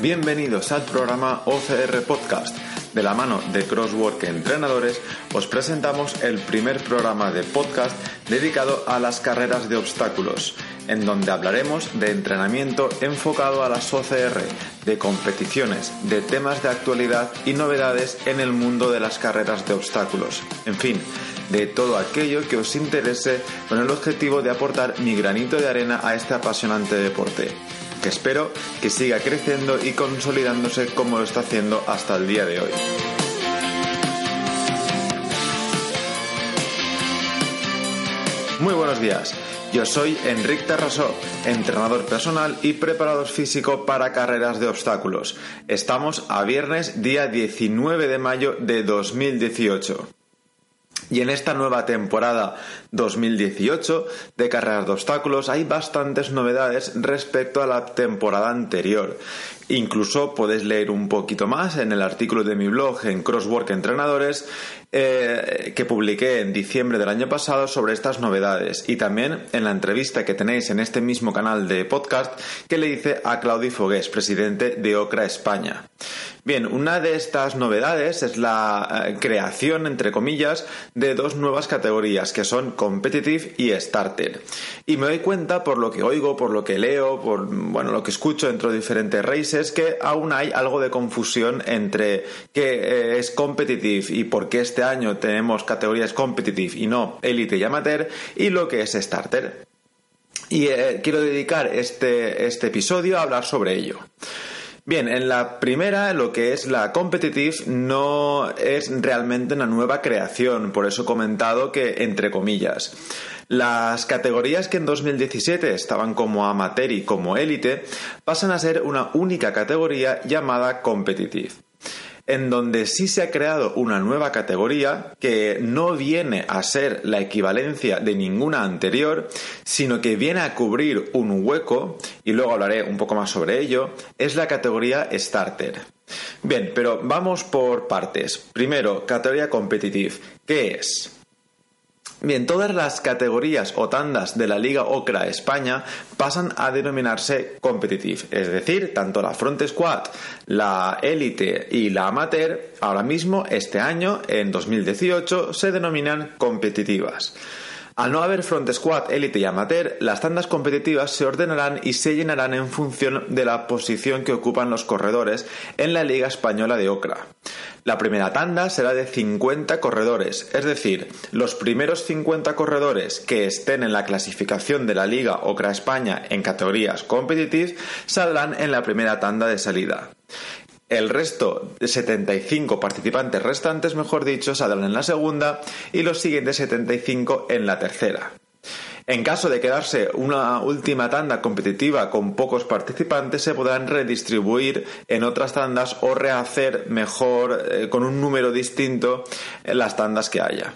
Bienvenidos al programa OCR Podcast. De la mano de Crosswork Entrenadores, os presentamos el primer programa de podcast dedicado a las carreras de obstáculos, en donde hablaremos de entrenamiento enfocado a las OCR, de competiciones, de temas de actualidad y novedades en el mundo de las carreras de obstáculos. En fin, de todo aquello que os interese con el objetivo de aportar mi granito de arena a este apasionante deporte espero que siga creciendo y consolidándose como lo está haciendo hasta el día de hoy. Muy buenos días. Yo soy Enric Terrasó, entrenador personal y preparador físico para carreras de obstáculos. Estamos a viernes día 19 de mayo de 2018. Y en esta nueva temporada 2018 de carreras de obstáculos hay bastantes novedades respecto a la temporada anterior. Incluso podéis leer un poquito más en el artículo de mi blog en Crosswork Entrenadores eh, que publiqué en diciembre del año pasado sobre estas novedades y también en la entrevista que tenéis en este mismo canal de podcast que le hice a Claudio Fogués, presidente de OCRA España. Bien, una de estas novedades es la eh, creación, entre comillas, de dos nuevas categorías que son Competitive y Starter. Y me doy cuenta por lo que oigo, por lo que leo, por bueno, lo que escucho dentro de diferentes races, que aún hay algo de confusión entre qué eh, es Competitive y por qué este año tenemos categorías Competitive y no Elite y Amateur y lo que es Starter. Y eh, quiero dedicar este, este episodio a hablar sobre ello. Bien, en la primera, lo que es la competitive, no es realmente una nueva creación, por eso he comentado que entre comillas. Las categorías que en 2017 estaban como amateur y como élite pasan a ser una única categoría llamada competitive en donde sí se ha creado una nueva categoría que no viene a ser la equivalencia de ninguna anterior, sino que viene a cubrir un hueco, y luego hablaré un poco más sobre ello, es la categoría Starter. Bien, pero vamos por partes. Primero, categoría Competitive. ¿Qué es? Bien, todas las categorías o tandas de la Liga Ocra España pasan a denominarse competitive, es decir, tanto la Front Squad, la Elite y la Amateur, ahora mismo, este año, en 2018, se denominan competitivas. Al no haber Front Squad, Elite y Amateur, las tandas competitivas se ordenarán y se llenarán en función de la posición que ocupan los corredores en la Liga Española de Ocra. La primera tanda será de 50 corredores, es decir, los primeros 50 corredores que estén en la clasificación de la Liga Ocra España en categorías competitive saldrán en la primera tanda de salida. El resto de 75 participantes restantes, mejor dicho, saldrán en la segunda y los siguientes 75 en la tercera. En caso de quedarse una última tanda competitiva con pocos participantes, se podrán redistribuir en otras tandas o rehacer mejor, eh, con un número distinto, las tandas que haya.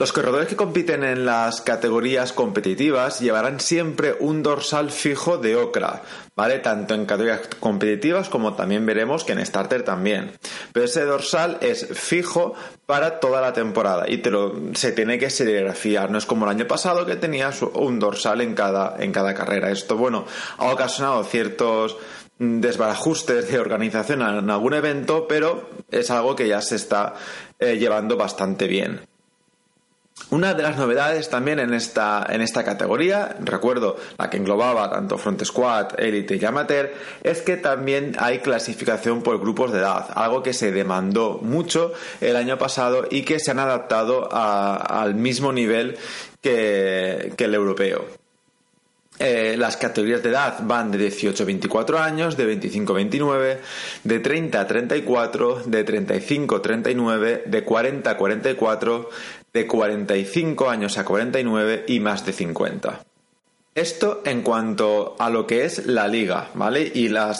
Los corredores que compiten en las categorías competitivas llevarán siempre un dorsal fijo de ocra, ¿vale? Tanto en categorías competitivas como también veremos que en starter también. Pero ese dorsal es fijo para toda la temporada y te lo, se tiene que serigrafiar. No es como el año pasado que tenías un dorsal en cada, en cada carrera. Esto, bueno, ha ocasionado ciertos desbarajustes de organización en algún evento, pero es algo que ya se está eh, llevando bastante bien. Una de las novedades también en esta, en esta categoría, recuerdo la que englobaba tanto Front Squad, Elite y Amateur, es que también hay clasificación por grupos de edad, algo que se demandó mucho el año pasado y que se han adaptado al mismo nivel que, que el europeo. Eh, las categorías de edad van de 18 a 24 años, de 25 a 29, de 30 a 34, de 35 a 39, de 40 a 44, de 45 años a 49 y más de 50. Esto en cuanto a lo que es la liga, ¿vale? Y la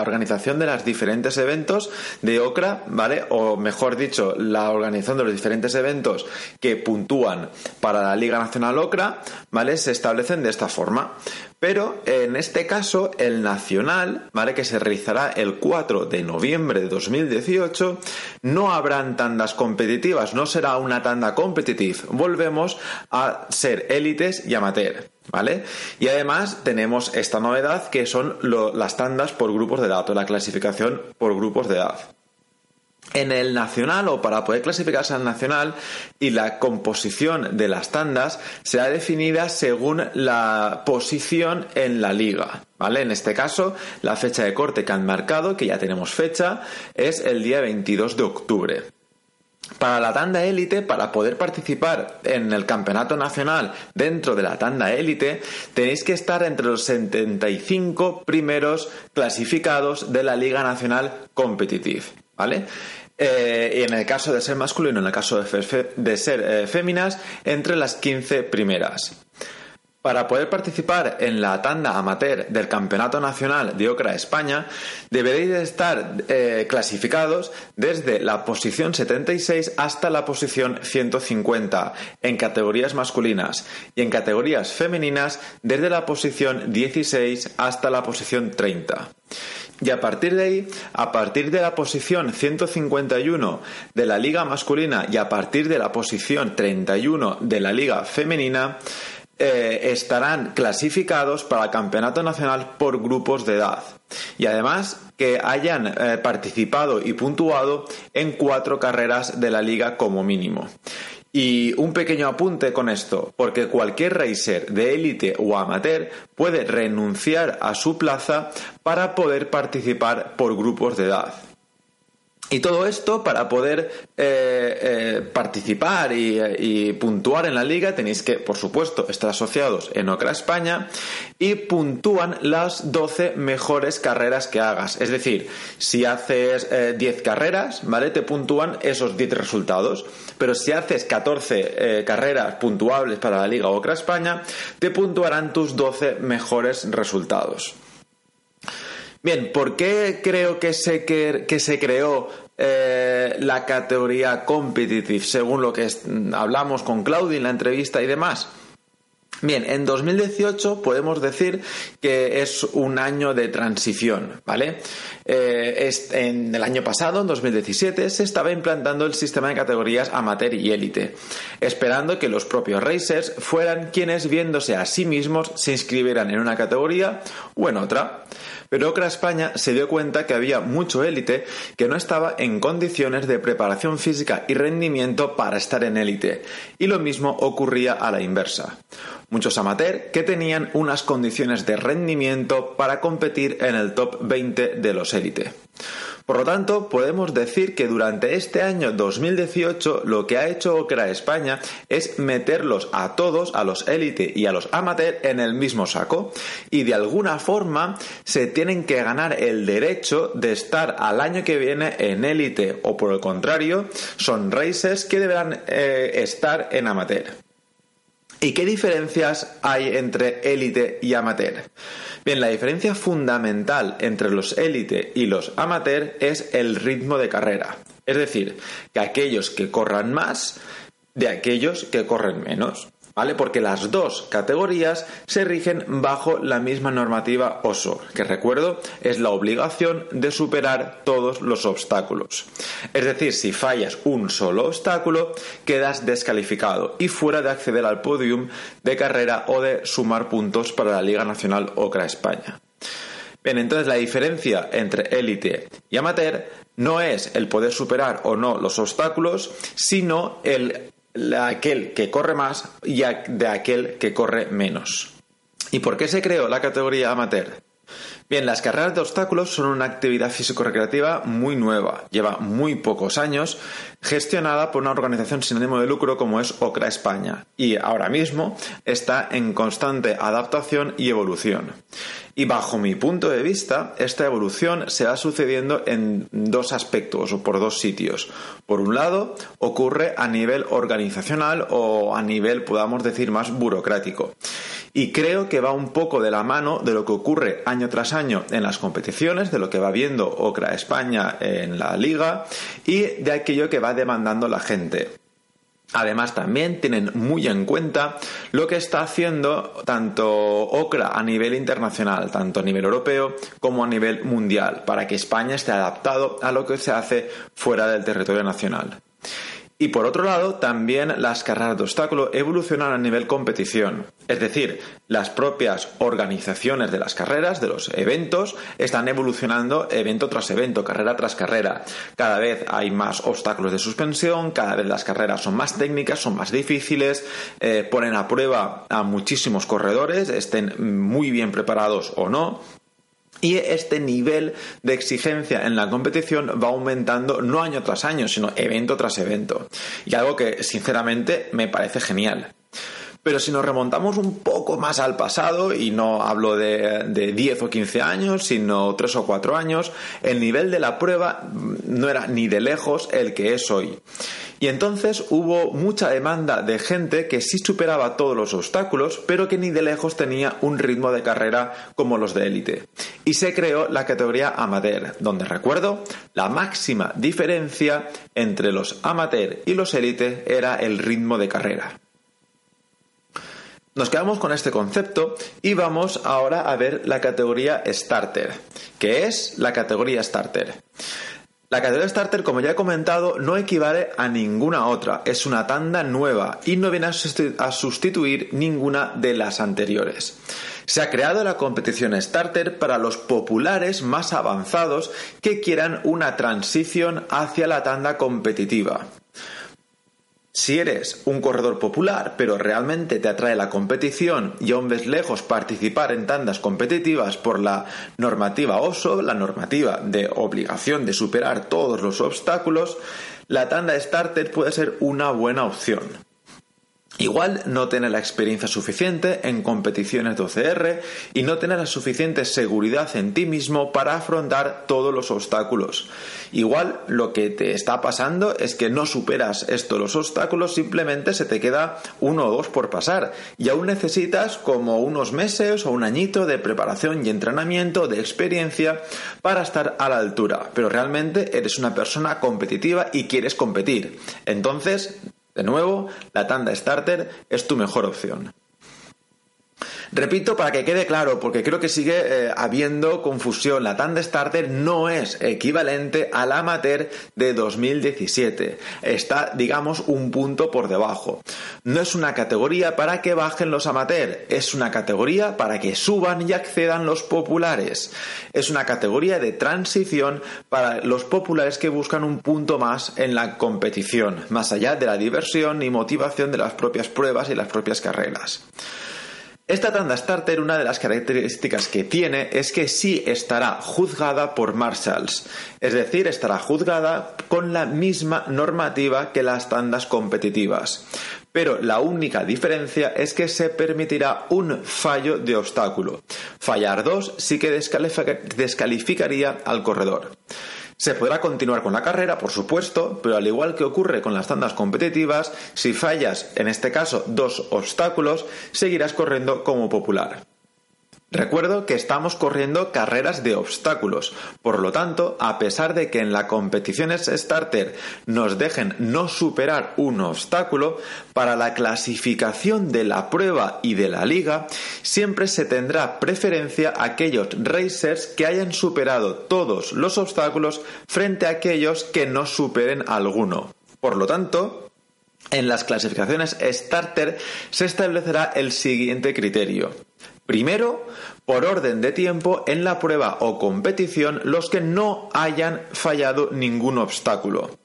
organización de los diferentes eventos de OCRA, ¿vale? O mejor dicho, la organización de los diferentes eventos que puntúan para la Liga Nacional OCRA, ¿vale? Se establecen de esta forma. Pero en este caso, el nacional, ¿vale? Que se realizará el 4 de noviembre de 2018, no habrán tandas competitivas, no será una tanda competitiva. Volvemos a ser élites y amateur. ¿Vale? Y además tenemos esta novedad que son las tandas por grupos de edad o la clasificación por grupos de edad. En el nacional o para poder clasificarse al nacional y la composición de las tandas será definida según la posición en la liga. ¿Vale? En este caso, la fecha de corte que han marcado, que ya tenemos fecha, es el día 22 de octubre. Para la tanda élite, para poder participar en el campeonato nacional dentro de la tanda élite, tenéis que estar entre los 75 primeros clasificados de la Liga Nacional Competitive. ¿Vale? Eh, y en el caso de ser masculino, en el caso de, ser eh, féminas, entre las 15 primeras. Para poder participar en la tanda amateur del Campeonato Nacional de Ocra España, deberéis estar eh, clasificados desde la posición 76 hasta la posición 150 en categorías masculinas y en categorías femeninas desde la posición 16 hasta la posición 30. Y a partir de ahí, a partir de la posición 151 de la liga masculina y a partir de la posición 31 de la liga femenina, eh, estarán clasificados para el campeonato nacional por grupos de edad y además que hayan eh, participado y puntuado en cuatro carreras de la liga como mínimo. Y un pequeño apunte con esto, porque cualquier racer de élite o amateur puede renunciar a su plaza para poder participar por grupos de edad. Y todo esto para poder eh, eh, participar y, puntuar en la liga tenéis que, por supuesto, estar asociados en Ocra España y puntúan las 12 mejores carreras que hagas. Es decir, si haces 10 eh, carreras, ¿vale? Te puntúan esos 10 resultados. Pero si haces 14 carreras puntuables para la liga Ocra España, te puntuarán tus 12 mejores resultados. Bien, ¿por qué creo que se, creó eh, la categoría competitive, según lo que hablamos con Claudia en la entrevista y demás? Bien, en 2018 podemos decir que es un año de transición, ¿vale? Eh, en el año pasado, en 2017, se estaba implantando el sistema de categorías amateur y élite, esperando que los propios racers fueran quienes, viéndose a sí mismos, se inscribieran en una categoría o en otra. Pero Ocra España se dio cuenta que había mucho élite que no estaba en condiciones de preparación física y rendimiento para estar en élite, y lo mismo ocurría a la inversa. Muchos amateurs que tenían unas condiciones de rendimiento para competir en el top 20 de los élite. Por lo tanto, podemos decir que durante este año 2018 lo que ha hecho Ocra España es meterlos a todos, a los élite y a los amateur, en el mismo saco y de alguna forma se tienen que ganar el derecho de estar al año que viene en élite o por el contrario son races que deberán eh, estar en amateur. ¿Y qué diferencias hay entre élite y amateur? Bien, la diferencia fundamental entre los élite y los amateur es el ritmo de carrera. Es decir, que aquellos que corran más de aquellos que corren menos. ¿Vale? Porque las dos categorías se rigen bajo la misma normativa OSO, que recuerdo es la obligación de superar todos los obstáculos. Es decir, si fallas un solo obstáculo, quedas descalificado y fuera de acceder al podium de carrera o de sumar puntos para la Liga Nacional Ocra España. Bien, entonces la diferencia entre élite y amateur no es el poder superar o no los obstáculos, sino el aquel que corre más y de aquel que corre menos. ¿Y por qué se creó la categoría amateur? Bien, las carreras de obstáculos son una actividad físico-recreativa muy nueva, lleva muy pocos años, gestionada por una organización sin ánimo de lucro como es OCRA España, y ahora mismo está en constante adaptación y evolución. Y bajo mi punto de vista, esta evolución se va sucediendo en dos aspectos o por dos sitios. Por un lado, ocurre a nivel organizacional o a nivel, podamos decir, más burocrático. Y creo que va un poco de la mano de lo que ocurre año tras año en las competiciones, de lo que va viendo Ocra España en la liga y de aquello que va demandando la gente. Además, también tienen muy en cuenta lo que está haciendo tanto OCRA a nivel internacional, tanto a nivel europeo como a nivel mundial, para que España esté adaptado a lo que se hace fuera del territorio nacional. Y por otro lado, también las carreras de obstáculo evolucionan a nivel competición. Es decir, las propias organizaciones de las carreras, de los eventos, están evolucionando evento tras evento, carrera tras carrera. Cada vez hay más obstáculos de suspensión, cada vez las carreras son más técnicas, son más difíciles, eh, ponen a prueba a muchísimos corredores, estén muy bien preparados o no. Y este nivel de exigencia en la competición va aumentando no año tras año, sino evento tras evento. Y algo que sinceramente me parece genial. Pero si nos remontamos un poco más al pasado, y no hablo de, de, 10 o 15 años, sino 3 o 4 años, el nivel de la prueba no era ni de lejos el que es hoy. Y entonces hubo mucha demanda de gente que sí superaba todos los obstáculos, pero que ni de lejos tenía un ritmo de carrera como los de élite. Y se creó la categoría amateur, donde recuerdo, la máxima diferencia entre los amateur y los élite era el ritmo de carrera. Nos quedamos con este concepto y vamos ahora a ver la categoría starter. ¿Qué es la categoría starter? La categoría starter, como ya he comentado, no equivale a ninguna otra. Es una tanda nueva y no viene a sustituir ninguna de las anteriores. Se ha creado la competición starter para los populares más avanzados que quieran una transición hacia la tanda competitiva. Si eres un corredor popular, pero realmente te atrae la competición y aún ves lejos participar en tandas competitivas por la normativa OSO, la normativa de obligación de superar todos los obstáculos, la tanda starter puede ser una buena opción. Igual no tiene la experiencia suficiente en competiciones de OCR y no tiene la suficiente seguridad en ti mismo para afrontar todos los obstáculos. Igual lo que te está pasando es que no superas estos los obstáculos, simplemente se te queda uno o dos por pasar y aún necesitas como unos meses o un añito de preparación y entrenamiento, de experiencia para estar a la altura. Pero realmente eres una persona competitiva y quieres competir. Entonces, de nuevo, la tanda starter es tu mejor opción. Repito para que quede claro, porque creo que sigue eh, habiendo confusión. La tanda starter no es equivalente al amateur de 2017. Está, digamos, un punto por debajo. No es una categoría para que bajen los amateurs, es una categoría para que suban y accedan los populares. Es una categoría de transición para los populares que buscan un punto más en la competición, más allá de la diversión y motivación de las propias pruebas y las propias carreras. Esta tanda starter, una de las características que tiene es que sí estará juzgada por marshals, es decir, estará juzgada con la misma normativa que las tandas competitivas. Pero la única diferencia es que se permitirá un fallo de obstáculo. Fallar dos sí que descalificaría al corredor. Se podrá continuar con la carrera, por supuesto, pero al igual que ocurre con las tandas competitivas, si fallas, en este caso, dos obstáculos, seguirás corriendo como popular. Recuerdo que estamos corriendo carreras de obstáculos, por lo tanto, a pesar de que en la competición starter nos dejen no superar un obstáculo, para la clasificación de la prueba y de la liga, siempre se tendrá preferencia a aquellos racers que hayan superado todos los obstáculos frente a aquellos que no superen alguno. Por lo tanto, en las clasificaciones starter se establecerá el siguiente criterio. Primero, por orden de tiempo en la prueba o competición los que no hayan fallado ningún obstáculo.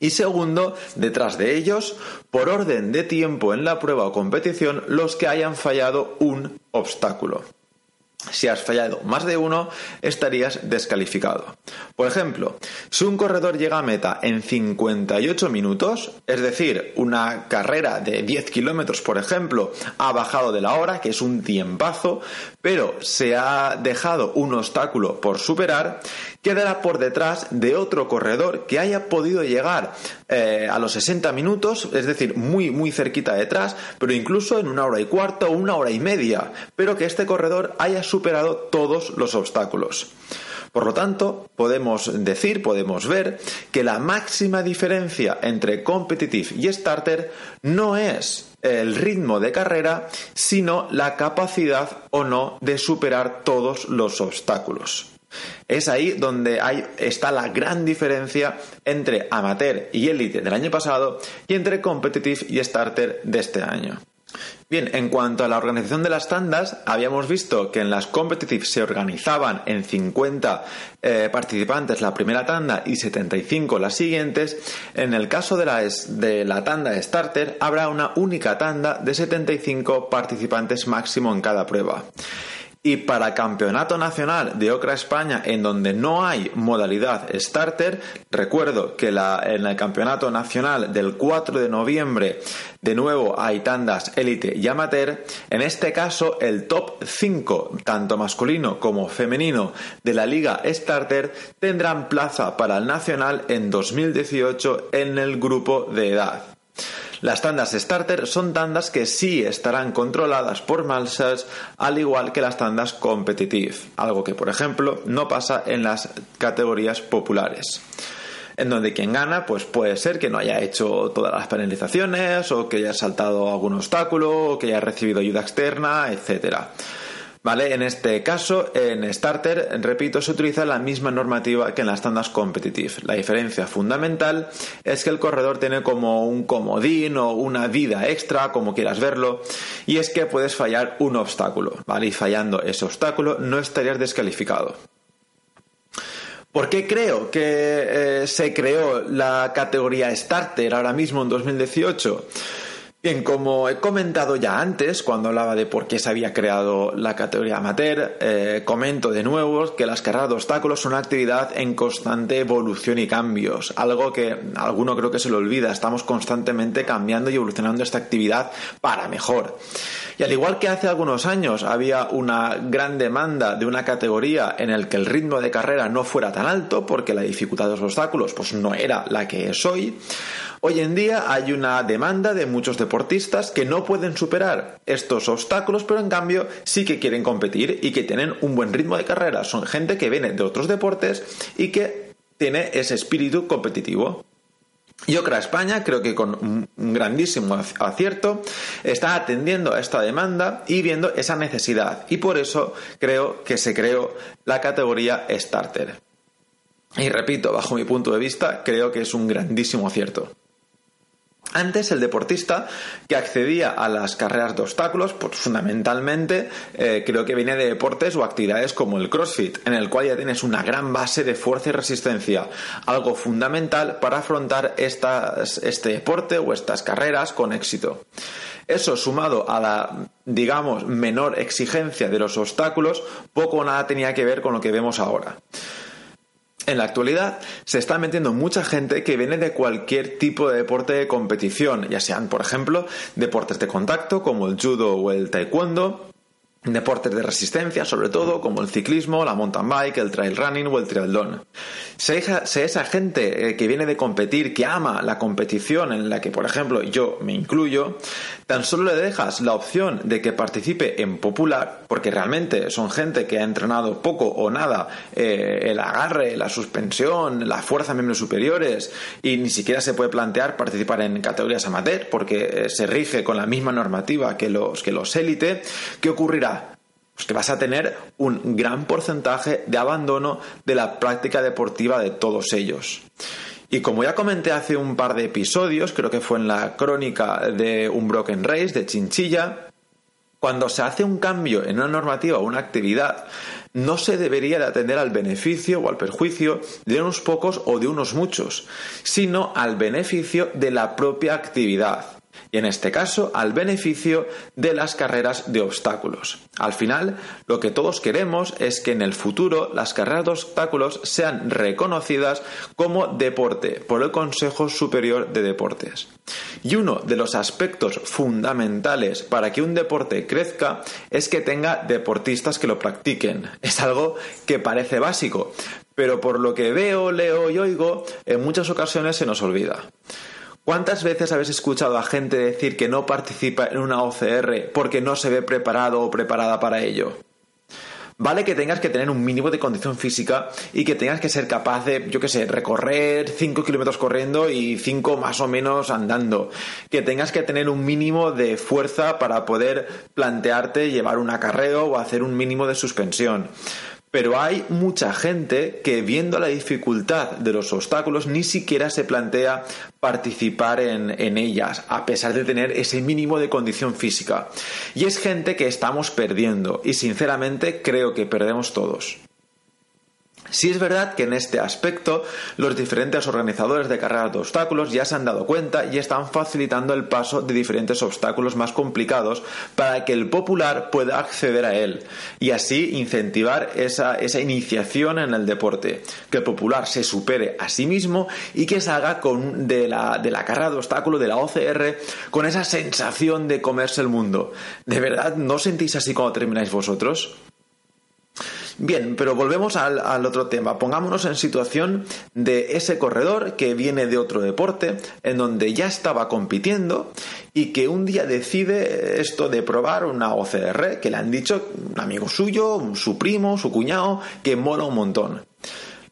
Y segundo, detrás de ellos, por orden de tiempo en la prueba o competición los que hayan fallado un obstáculo. Si has fallado más de uno, estarías descalificado. Por ejemplo, si un corredor llega a meta en 58 minutos, es decir, una carrera de 10 kilómetros, por ejemplo, ha bajado de la hora, que es un tiempazo, pero se ha dejado un obstáculo por superar, quedará por detrás de otro corredor que haya podido llegar eh, a los 60 minutos, es decir, muy, muy cerquita detrás, pero incluso en una hora y cuarto o una hora y media, pero que este corredor haya superado todos los obstáculos. Por lo tanto, podemos decir, podemos ver que la máxima diferencia entre competitive y starter no es el ritmo de carrera, sino la capacidad o no de superar todos los obstáculos. Es ahí donde hay, está la gran diferencia entre amateur y élite del año pasado y entre competitive y starter de este año. Bien, en cuanto a la organización de las tandas, habíamos visto que en las competitive se organizaban en 50 eh, participantes la primera tanda y 75 las siguientes. En el caso de la, de la tanda starter, habrá una única tanda de 75 participantes máximo en cada prueba. Y para Campeonato Nacional de Ocra España, en donde no hay modalidad starter, recuerdo que en el Campeonato Nacional del 4 de noviembre, de nuevo hay tandas élite y amateur. En este caso, el top 5, tanto masculino como femenino, de la Liga Starter tendrán plaza para el Nacional en 2018 en el grupo de edad. Las tandas starter son tandas que sí estarán controladas por Malsers, al igual que las tandas competitive, algo que por ejemplo no pasa en las categorías populares en donde quien gana pues puede ser que no haya hecho todas las penalizaciones o que haya saltado algún obstáculo o que haya recibido ayuda externa, etcétera. ¿Vale? En este caso, en Starter, repito, se utiliza la misma normativa que en las tandas competitive. La diferencia fundamental es que el corredor tiene como un comodín o una vida extra, como quieras verlo, y es que puedes fallar un obstáculo, ¿vale? Y fallando ese obstáculo no estarías descalificado. ¿Por qué creo que eh, se creó la categoría Starter ahora mismo en 2018? Bien, como he comentado ya antes, cuando hablaba de por qué se había creado la categoría amateur, eh, comento de nuevo que las carreras de obstáculos son una actividad en constante evolución y cambios, algo que alguno creo que se lo olvida, estamos constantemente cambiando y evolucionando esta actividad para mejor. Y al igual que hace algunos años había una gran demanda de una categoría en el que el ritmo de carrera no fuera tan alto porque la dificultad de los obstáculos pues no era la que es hoy, Hoy en día hay una demanda de muchos deportistas que no pueden superar estos obstáculos, pero en cambio sí que quieren competir y que tienen un buen ritmo de carrera. Son gente que viene de otros deportes y que tiene ese espíritu competitivo. Y Ocra España, creo que con un grandísimo acierto, está atendiendo a esta demanda y viendo esa necesidad. Y por eso creo que se creó la categoría Starter. Y repito, bajo mi punto de vista, creo que es un grandísimo acierto. Antes el deportista que accedía a las carreras de obstáculos, pues fundamentalmente eh, creo que viene de deportes o actividades como el CrossFit, en el cual ya tienes una gran base de fuerza y resistencia, algo fundamental para afrontar este deporte o estas carreras con éxito. Eso sumado a la, digamos, menor exigencia de los obstáculos, poco o nada tenía que ver con lo que vemos ahora. En la actualidad se está metiendo mucha gente que viene de cualquier tipo de deporte de competición, ya sean, por ejemplo, deportes de contacto como el judo o el taekwondo, deportes de resistencia, sobre todo, como el ciclismo, la mountain bike, el trail running o el triatlón. Si, esa gente eh, que viene de competir, que ama la competición en la que, por ejemplo, yo me incluyo, tan solo le dejas la opción de que participe en popular, porque realmente son gente que ha entrenado poco o nada eh, el agarre, la suspensión, la fuerza miembros superiores, y ni siquiera se puede plantear participar en categorías amateur, porque eh, se rige con la misma normativa que los, que los élite, ¿qué ocurrirá? Pues que vas a tener un gran porcentaje de abandono de la práctica deportiva de todos ellos. Y como ya comenté hace un par de episodios, creo que fue en la crónica de un Broken Race de Chinchilla, cuando se hace un cambio en una normativa o una actividad, no se debería de atender al beneficio o al perjuicio de unos pocos o de unos muchos, sino al beneficio de la propia actividad. Y en este caso al beneficio de las carreras de obstáculos. Al final, lo que todos queremos es que en el futuro las carreras de obstáculos sean reconocidas como deporte por el Consejo Superior de Deportes. Y uno de los aspectos fundamentales para que un deporte crezca es que tenga deportistas que lo practiquen. Es algo que parece básico, pero por lo que veo, leo y oigo, en muchas ocasiones se nos olvida. ¿Cuántas veces habéis escuchado a gente decir que no participa en una OCR porque no se ve preparado o preparada para ello? Vale que tengas que tener un mínimo de condición física y que tengas que ser capaz de, yo qué sé, recorrer 5 kilómetros corriendo y 5 más o menos andando. Que tengas que tener un mínimo de fuerza para poder plantearte llevar un acarreo o hacer un mínimo de suspensión. Pero hay mucha gente que viendo la dificultad de los obstáculos ni siquiera se plantea participar en, en, ellas, a pesar de tener ese mínimo de condición física. Y es gente que estamos perdiendo y sinceramente creo que perdemos todos. Sí es verdad que en este aspecto los diferentes organizadores de carreras de obstáculos ya se han dado cuenta y están facilitando el paso de diferentes obstáculos más complicados para que el popular pueda acceder a él y así incentivar esa, iniciación en el deporte, que el popular se supere a sí mismo y que salga con, de, la, de la carrera de obstáculo, de la OCR, con esa sensación de comerse el mundo. ¿De verdad no sentís así cuando termináis vosotros? Bien, pero volvemos al, otro tema. Pongámonos en situación de ese corredor que viene de otro deporte, en donde ya estaba compitiendo y que un día decide esto de probar una OCR, que le han dicho un amigo suyo, su primo, su cuñado, que mola un montón.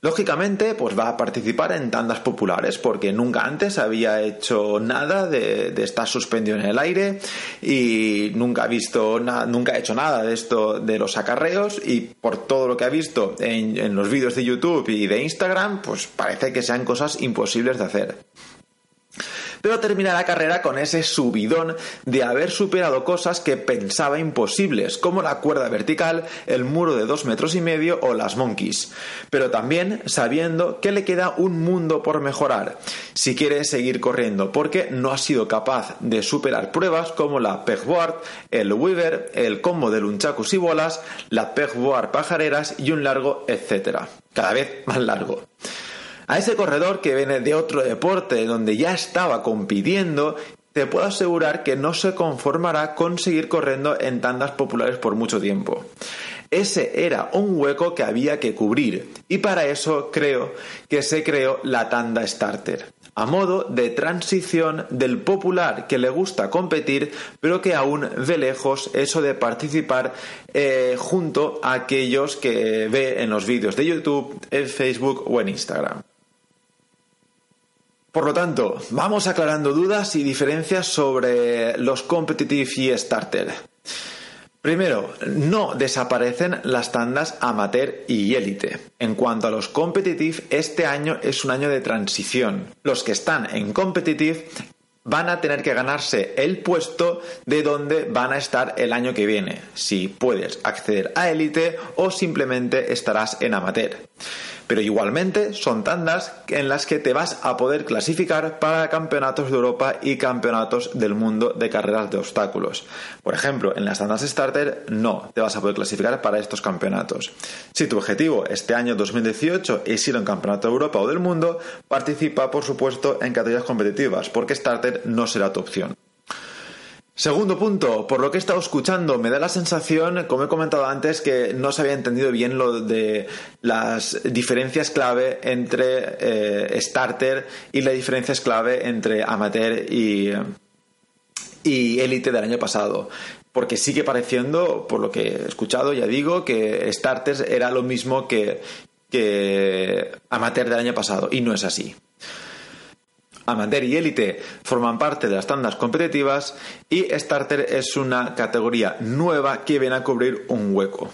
Lógicamente, pues va a participar en tandas populares porque nunca antes había hecho nada de, estar suspendido en el aire y nunca ha visto nunca ha hecho nada de esto de los acarreos y por todo lo que ha visto en, en los vídeos de YouTube y de Instagram, pues parece que sean cosas imposibles de hacer pero termina la carrera con ese subidón de haber superado cosas que pensaba imposibles, como la cuerda vertical, el muro de dos metros y medio o las monkeys, pero también sabiendo que le queda un mundo por mejorar. Si quiere seguir corriendo, porque no ha sido capaz de superar pruebas como la pegboard, el weaver, el combo de lunchacos y bolas, la pegboard pajareras y un largo etcétera, cada vez más largo. A ese corredor que viene de otro deporte donde ya estaba compitiendo, te puedo asegurar que no se conformará con seguir corriendo en tandas populares por mucho tiempo. Ese era un hueco que había que cubrir y para eso creo que se creó la tanda starter, a modo de transición del popular que le gusta competir pero que aún ve lejos eso de participar eh, junto a aquellos que ve en los vídeos de YouTube, en Facebook o en Instagram. Por lo tanto, vamos aclarando dudas y diferencias sobre los competitive y starter. Primero, no desaparecen las tandas amateur y élite. En cuanto a los competitive, este año es un año de transición. Los que están en competitive van a tener que ganarse el puesto de donde van a estar el año que viene, si puedes acceder a élite o simplemente estarás en amateur. Pero igualmente son tandas en las que te vas a poder clasificar para campeonatos de Europa y campeonatos del mundo de carreras de obstáculos. Por ejemplo, en las tandas starter no te vas a poder clasificar para estos campeonatos. Si tu objetivo este año 2018 es ir a un campeonato de Europa o del mundo, participa por supuesto en categorías competitivas, porque starter no será tu opción. Segundo punto, por lo que he estado escuchando, me da la sensación, como he comentado antes, que no se había entendido bien lo de las diferencias clave entre eh, starter y las diferencias clave entre amateur y, y élite del año pasado. Porque sigue pareciendo, por lo que he escuchado, ya digo, que starters era lo mismo que, que amateur del año pasado, y no es así. Amateur y Élite forman parte de las tandas competitivas y Starter es una categoría nueva que viene a cubrir un hueco.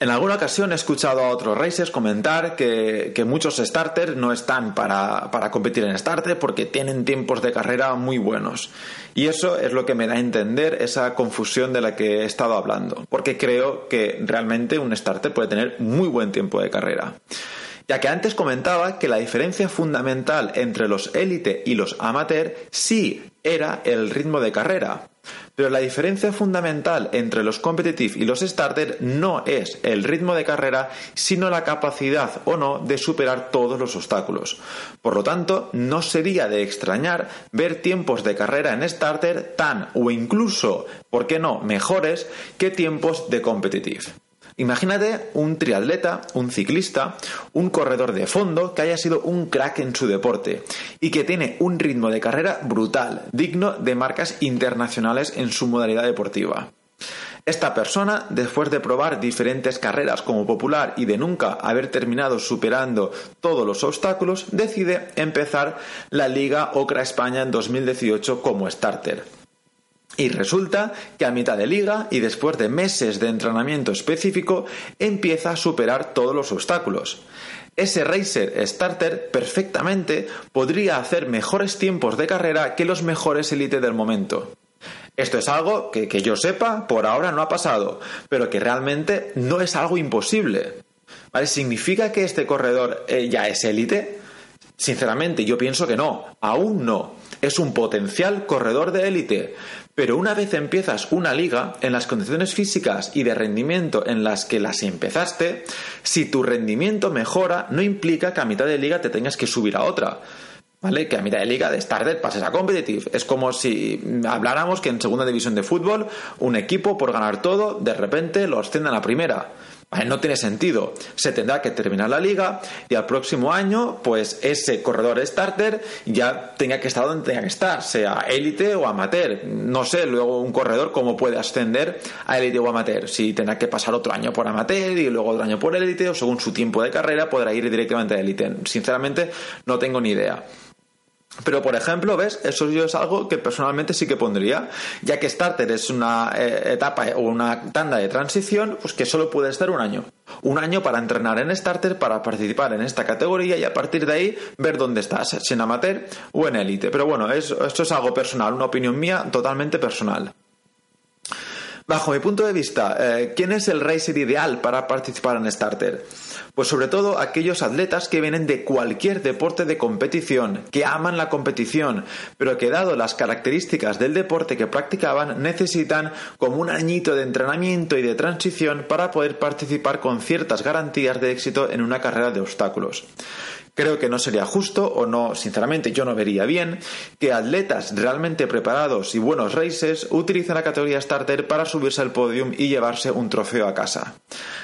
En alguna ocasión he escuchado a otros racers comentar que, muchos starters no están para, para, competir en starter porque tienen tiempos de carrera muy buenos. Y eso es lo que me da a entender esa confusión de la que he estado hablando. Porque creo que realmente un starter puede tener muy buen tiempo de carrera. Ya que antes comentaba que la diferencia fundamental entre los élite y los amateur sí era el ritmo de carrera. Pero la diferencia fundamental entre los competitive y los starter no es el ritmo de carrera, sino la capacidad o no de superar todos los obstáculos. Por lo tanto, no sería de extrañar ver tiempos de carrera en starter tan o incluso, ¿por qué no?, mejores que tiempos de competitive. Imagínate un triatleta, un ciclista, un corredor de fondo que haya sido un crack en su deporte y que tiene un ritmo de carrera brutal, digno de marcas internacionales en su modalidad deportiva. Esta persona, después de probar diferentes carreras como popular y de nunca haber terminado superando todos los obstáculos, decide empezar la Liga Ocra España en 2018 como starter. Y resulta que a mitad de liga y después de meses de entrenamiento específico empieza a superar todos los obstáculos. Ese racer starter perfectamente podría hacer mejores tiempos de carrera que los mejores élite del momento. Esto es algo que, que, yo sepa por ahora no ha pasado, pero que realmente no es algo imposible. ¿Vale? ¿Significa que este corredor eh, ya es élite? Sinceramente, yo pienso que no, aún no. Es un potencial corredor de élite, pero una vez empiezas una liga, en las condiciones físicas y de rendimiento en las que las empezaste, si tu rendimiento mejora, no implica que a mitad de liga te tengas que subir a otra. ¿Vale? Que a mitad de liga de starter pases a competitive. Es como si habláramos que en segunda división de fútbol un equipo por ganar todo de repente lo asciende a la primera. No tiene sentido. Se tendrá que terminar la liga y al próximo año, pues ese corredor starter ya tenga que estar donde tenga que estar, sea élite o amateur. No sé, luego un corredor cómo puede ascender a élite o amateur. Si tendrá que pasar otro año por amateur y luego otro año por élite o según su tiempo de carrera podrá ir directamente a élite. Sinceramente, no tengo ni idea. Pero, por ejemplo, ¿ves? Eso yo es algo que personalmente sí que pondría, ya que Starter es una eh, etapa o una tanda de transición, pues que solo puede estar un año. Un año para entrenar en Starter, para participar en esta categoría y a partir de ahí ver dónde estás, si en amateur o en élite. Pero bueno, esto es algo personal, una opinión mía totalmente personal. Bajo mi punto de vista, eh, ¿quién es el racer ideal para participar en Starter? Pues sobre todo aquellos atletas que vienen de cualquier deporte de competición, que aman la competición, pero que dado las características del deporte que practicaban, necesitan como un añito de entrenamiento y de transición para poder participar con ciertas garantías de éxito en una carrera de obstáculos. Creo que no sería justo o no, sinceramente yo no vería bien que atletas realmente preparados y buenos races utilicen la categoría starter para subirse al podium y llevarse un trofeo a casa.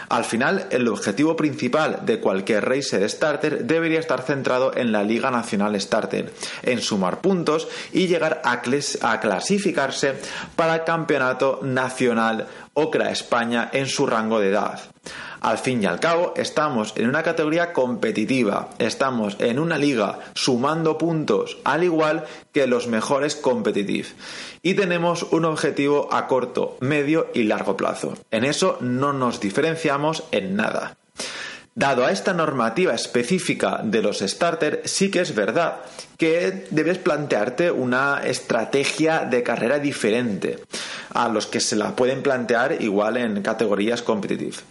Al final, el objetivo principal de cualquier racer starter debería estar centrado en la Liga Nacional Starter, en sumar puntos y llegar a, a clasificarse para el Campeonato Nacional Ocra España en su rango de edad. Al fin y al cabo, estamos en una categoría competitiva, estamos en una liga sumando puntos, al igual que los mejores competitivos. Y tenemos un objetivo a corto, medio y largo plazo. En eso no nos diferenciamos en nada. Dado a esta normativa específica de los starters, sí que es verdad que debes plantearte una estrategia de carrera diferente a los que se la pueden plantear igual en categorías competitivas.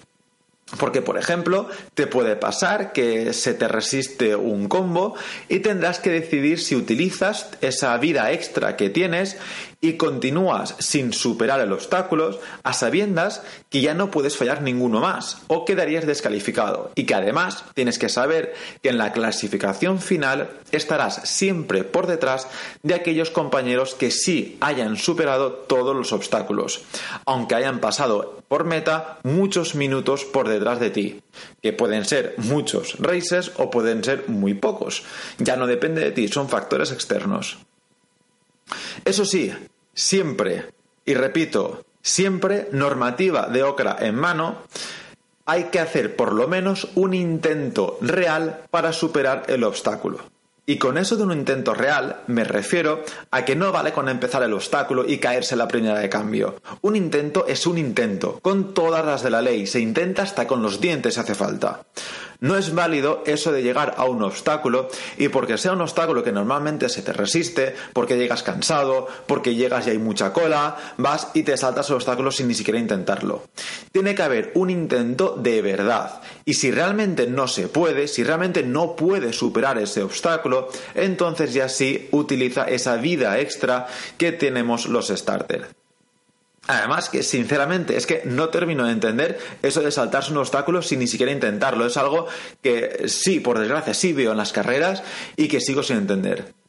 Porque, por ejemplo, te puede pasar que se te resiste un combo y tendrás que decidir si utilizas esa vida extra que tienes y continúas sin superar el obstáculo a sabiendas que ya no puedes fallar ninguno más o quedarías descalificado. Y que además tienes que saber que en la clasificación final estarás siempre por detrás de aquellos compañeros que sí hayan superado todos los obstáculos, aunque hayan pasado por meta muchos minutos por detrás de ti, que pueden ser muchos races o pueden ser muy pocos. Ya no depende de ti, son factores externos. Eso sí, siempre, y repito, siempre normativa de OCRA en mano, hay que hacer por lo menos un intento real para superar el obstáculo. Y con eso de un intento real me refiero a que no vale con empezar el obstáculo y caerse la primera de cambio. Un intento es un intento, con todas las de la ley, se intenta hasta con los dientes si hace falta. No es válido eso de llegar a un obstáculo y porque sea un obstáculo que normalmente se te resiste, porque llegas cansado, porque llegas y hay mucha cola, vas y te saltas el obstáculo sin ni siquiera intentarlo. Tiene que haber un intento de verdad. Y si realmente no se puede, si realmente no puedes superar ese obstáculo, entonces ya sí utiliza esa vida extra que tenemos los starters. Además que sinceramente es que no termino de entender eso de saltarse un obstáculo sin ni siquiera intentarlo. Es algo que sí, por desgracia, sí veo en las carreras y que sigo sin entender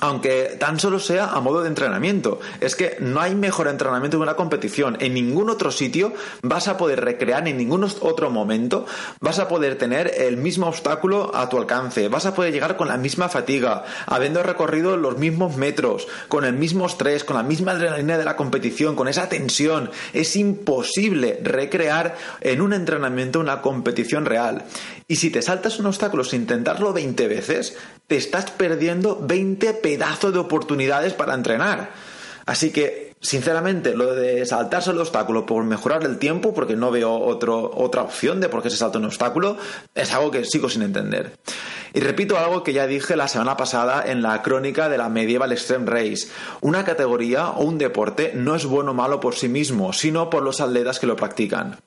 aunque tan solo sea a modo de entrenamiento. Es que no hay mejor entrenamiento que una competición. En ningún otro sitio vas a poder recrear, en ningún otro momento vas a poder tener el mismo obstáculo a tu alcance. Vas a poder llegar con la misma fatiga, habiendo recorrido los mismos metros, con el mismo estrés, con la misma adrenalina de la competición, con esa tensión. Es imposible recrear en un entrenamiento una competición real. Y si te saltas un obstáculo sin intentarlo 20 veces, te estás perdiendo 20 pedazos de oportunidades para entrenar. Así que, sinceramente, lo de saltarse el obstáculo por mejorar el tiempo, porque no veo otra opción de por qué se salta un obstáculo, es algo que sigo sin entender. Y repito algo que ya dije la semana pasada en la crónica de la Medieval Extreme Race. Una categoría o un deporte no es bueno o malo por sí mismo, sino por los atletas que lo practican.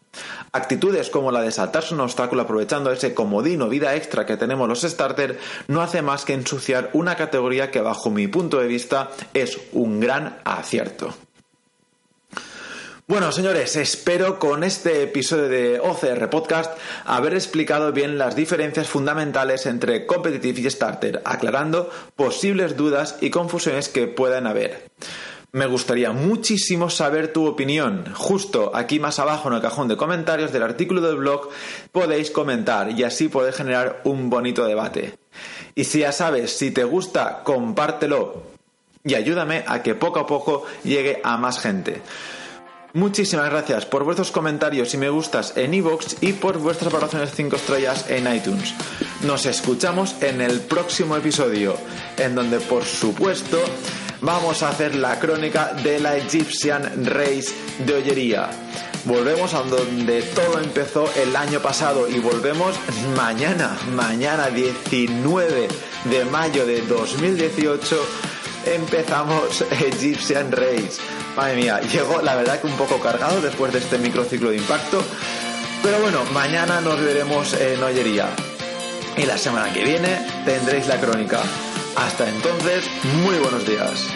Actitudes como la de saltarse un obstáculo aprovechando ese comodino vida extra que tenemos los starter no hace más que ensuciar una categoría que bajo mi punto de vista es un gran acierto. Bueno, señores, espero con este episodio de OCR Podcast haber explicado bien las diferencias fundamentales entre competitive y starter, aclarando posibles dudas y confusiones que puedan haber. Me gustaría muchísimo saber tu opinión. Justo aquí más abajo en el cajón de comentarios del artículo del blog podéis comentar y así poder generar un bonito debate. Y si ya sabes, si te gusta, compártelo y ayúdame a que poco a poco llegue a más gente. Muchísimas gracias por vuestros comentarios y me gustas en iVoox y por vuestras valoraciones 5 estrellas en iTunes. Nos escuchamos en el próximo episodio, en donde por supuesto vamos a hacer la crónica de la Egyptian Race de Ollería. Volvemos a donde todo empezó el año pasado y volvemos mañana, mañana 19 de mayo de 2018 empezamos Egyptian Race. Madre mía, llegó la verdad que un poco cargado después de este microciclo de impacto. Pero bueno, mañana nos veremos en Ollería. Y la semana que viene tendréis la crónica. Hasta entonces, muy buenos días.